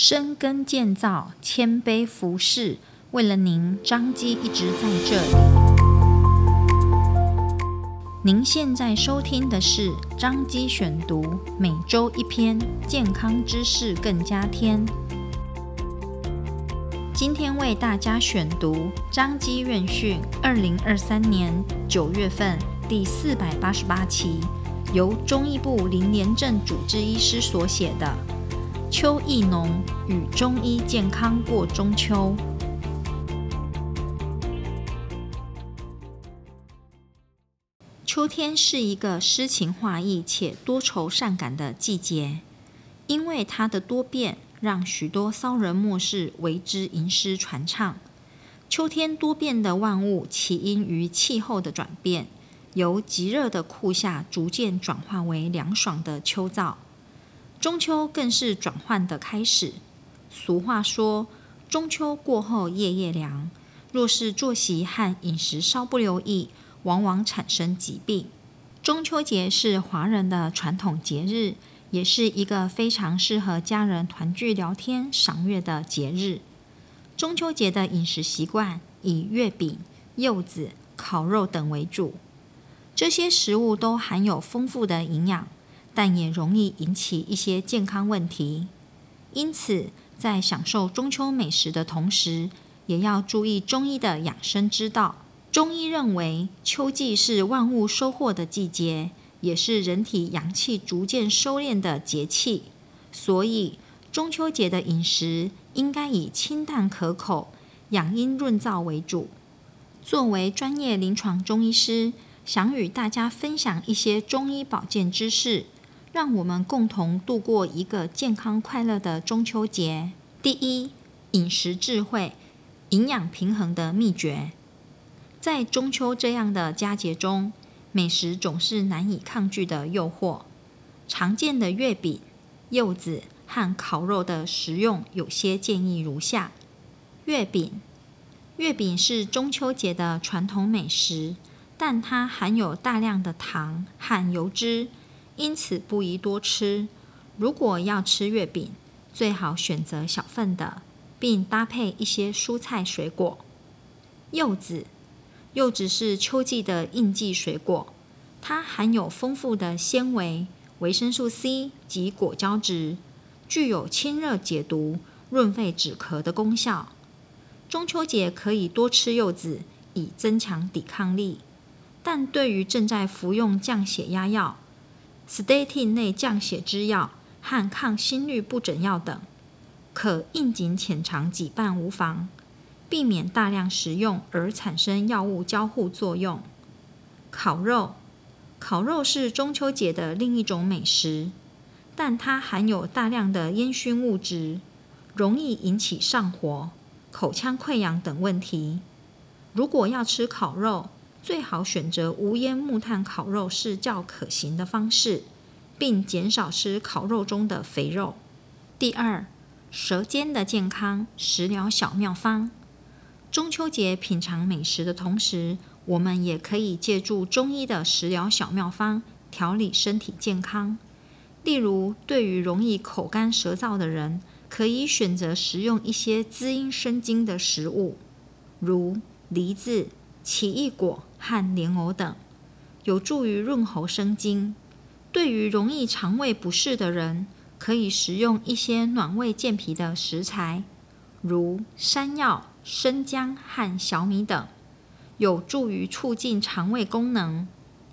深耕建造，谦卑服侍，为了您，张基一直在这里。您现在收听的是张基选读，每周一篇健康知识，更加添。今天为大家选读张基院讯二零二三年九月份第四百八十八期，由中医部林连正主治医师所写的。秋意浓与中医健康过中秋。秋天是一个诗情画意且多愁善感的季节，因为它的多变，让许多骚人墨士为之吟诗传唱。秋天多变的万物，起因于气候的转变，由极热的酷夏逐渐转化为凉爽的秋燥。中秋更是转换的开始。俗话说：“中秋过后夜夜凉。”若是作息和饮食稍不留意，往往产生疾病。中秋节是华人的传统节日，也是一个非常适合家人团聚聊天、赏月的节日。中秋节的饮食习惯以月饼、柚子、烤肉等为主，这些食物都含有丰富的营养。但也容易引起一些健康问题，因此在享受中秋美食的同时，也要注意中医的养生之道。中医认为，秋季是万物收获的季节，也是人体阳气逐渐收敛的节气，所以中秋节的饮食应该以清淡可口、养阴润燥为主。作为专业临床中医师，想与大家分享一些中医保健知识。让我们共同度过一个健康快乐的中秋节。第一，饮食智慧，营养平衡的秘诀。在中秋这样的佳节中，美食总是难以抗拒的诱惑。常见的月饼、柚子和烤肉的食用，有些建议如下：月饼，月饼是中秋节的传统美食，但它含有大量的糖和油脂。因此不宜多吃。如果要吃月饼，最好选择小份的，并搭配一些蔬菜水果。柚子，柚子是秋季的应季水果，它含有丰富的纤维、维生素 C 及果胶质，具有清热解毒、润肺止咳的功效。中秋节可以多吃柚子，以增强抵抗力。但对于正在服用降血压药，statin 内降血脂药和抗心律不整药等，可应景浅尝几瓣无妨，避免大量食用而产生药物交互作用。烤肉，烤肉是中秋节的另一种美食，但它含有大量的烟熏物质，容易引起上火、口腔溃疡等问题。如果要吃烤肉，最好选择无烟木炭烤肉是较可行的方式，并减少吃烤肉中的肥肉。第二，舌尖的健康食疗小妙方。中秋节品尝美食的同时，我们也可以借助中医的食疗小妙方调理身体健康。例如，对于容易口干舌燥的人，可以选择食用一些滋阴生津的食物，如梨子、奇异果。和莲藕等，有助于润喉生津。对于容易肠胃不适的人，可以食用一些暖胃健脾的食材，如山药、生姜和小米等，有助于促进肠胃功能。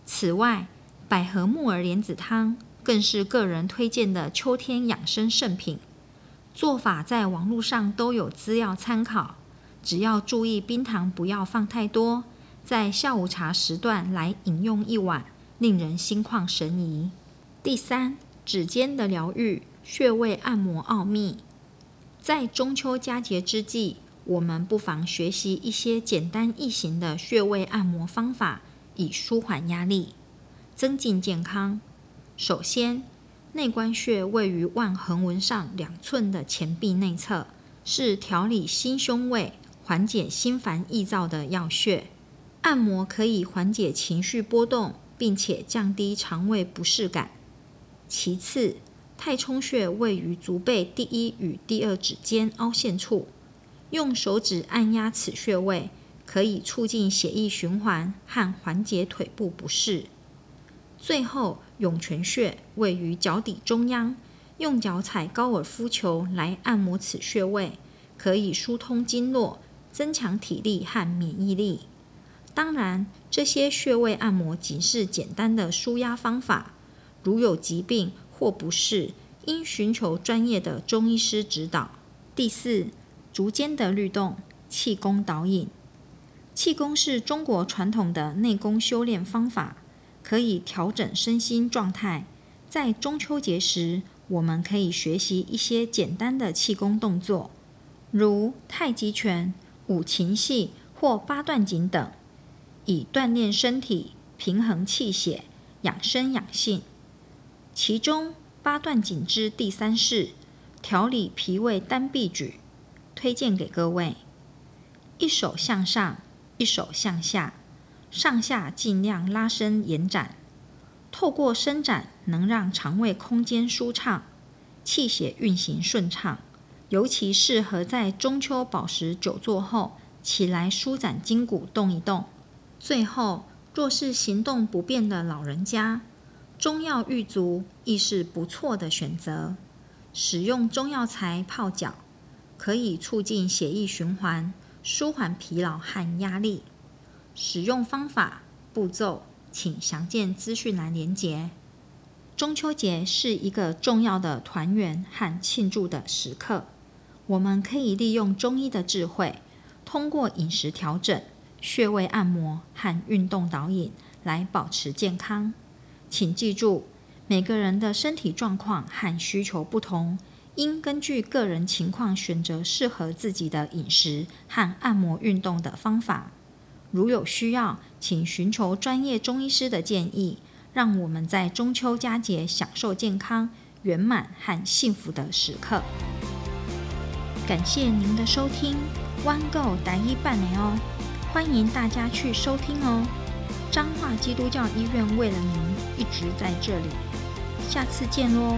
此外，百合木耳莲子汤更是个人推荐的秋天养生圣品。做法在网络上都有资料参考，只要注意冰糖不要放太多。在下午茶时段来饮用一碗，令人心旷神怡。第三，指尖的疗愈，穴位按摩奥秘。在中秋佳节之际，我们不妨学习一些简单易行的穴位按摩方法，以舒缓压力，增进健康。首先，内关穴位于腕横纹上两寸的前臂内侧，是调理心胸位、缓解心烦易躁的要穴。按摩可以缓解情绪波动，并且降低肠胃不适感。其次，太冲穴位于足背第一与第二指间凹陷处，用手指按压此穴位，可以促进血液循环和缓解腿部不适。最后，涌泉穴位于脚底中央，用脚踩高尔夫球来按摩此穴位，可以疏通经络，增强体力和免疫力。当然，这些穴位按摩仅是简单的舒压方法，如有疾病，或不适，应寻求专业的中医师指导。第四，足尖的律动，气功导引。气功是中国传统的内功修炼方法，可以调整身心状态。在中秋节时，我们可以学习一些简单的气功动作，如太极拳、五禽戏或八段锦等，以锻炼身体、平衡气血、养生养性。其中八段锦之第三式调理脾胃单臂举，推荐给各位：一手向上，一手向下，上下尽量拉伸延展。透过伸展，能让肠胃空间舒畅，气血运行顺畅，尤其适合在中秋饱食久坐后起来舒展筋骨，动一动。最后，若是行动不便的老人家，中药玉足亦是不错的选择。使用中药材泡脚，可以促进血液循环，舒缓疲劳和压力。使用方法、步骤，请详见资讯栏连结。中秋节是一个重要的团圆和庆祝的时刻，我们可以利用中医的智慧，通过饮食调整、穴位按摩和运动导引来保持健康。请记住，每个人的身体状况和需求不同，应根据个人情况选择适合自己的饮食和按摩运动的方法。如有需要，请寻求专业中医师的建议，让我们在中秋佳节享受健康、圆满和幸福的时刻。感谢您的收听，One Go 待一半年哦，欢迎大家去收听哦。彰化基督教医院为了您一直在这里，下次见喽。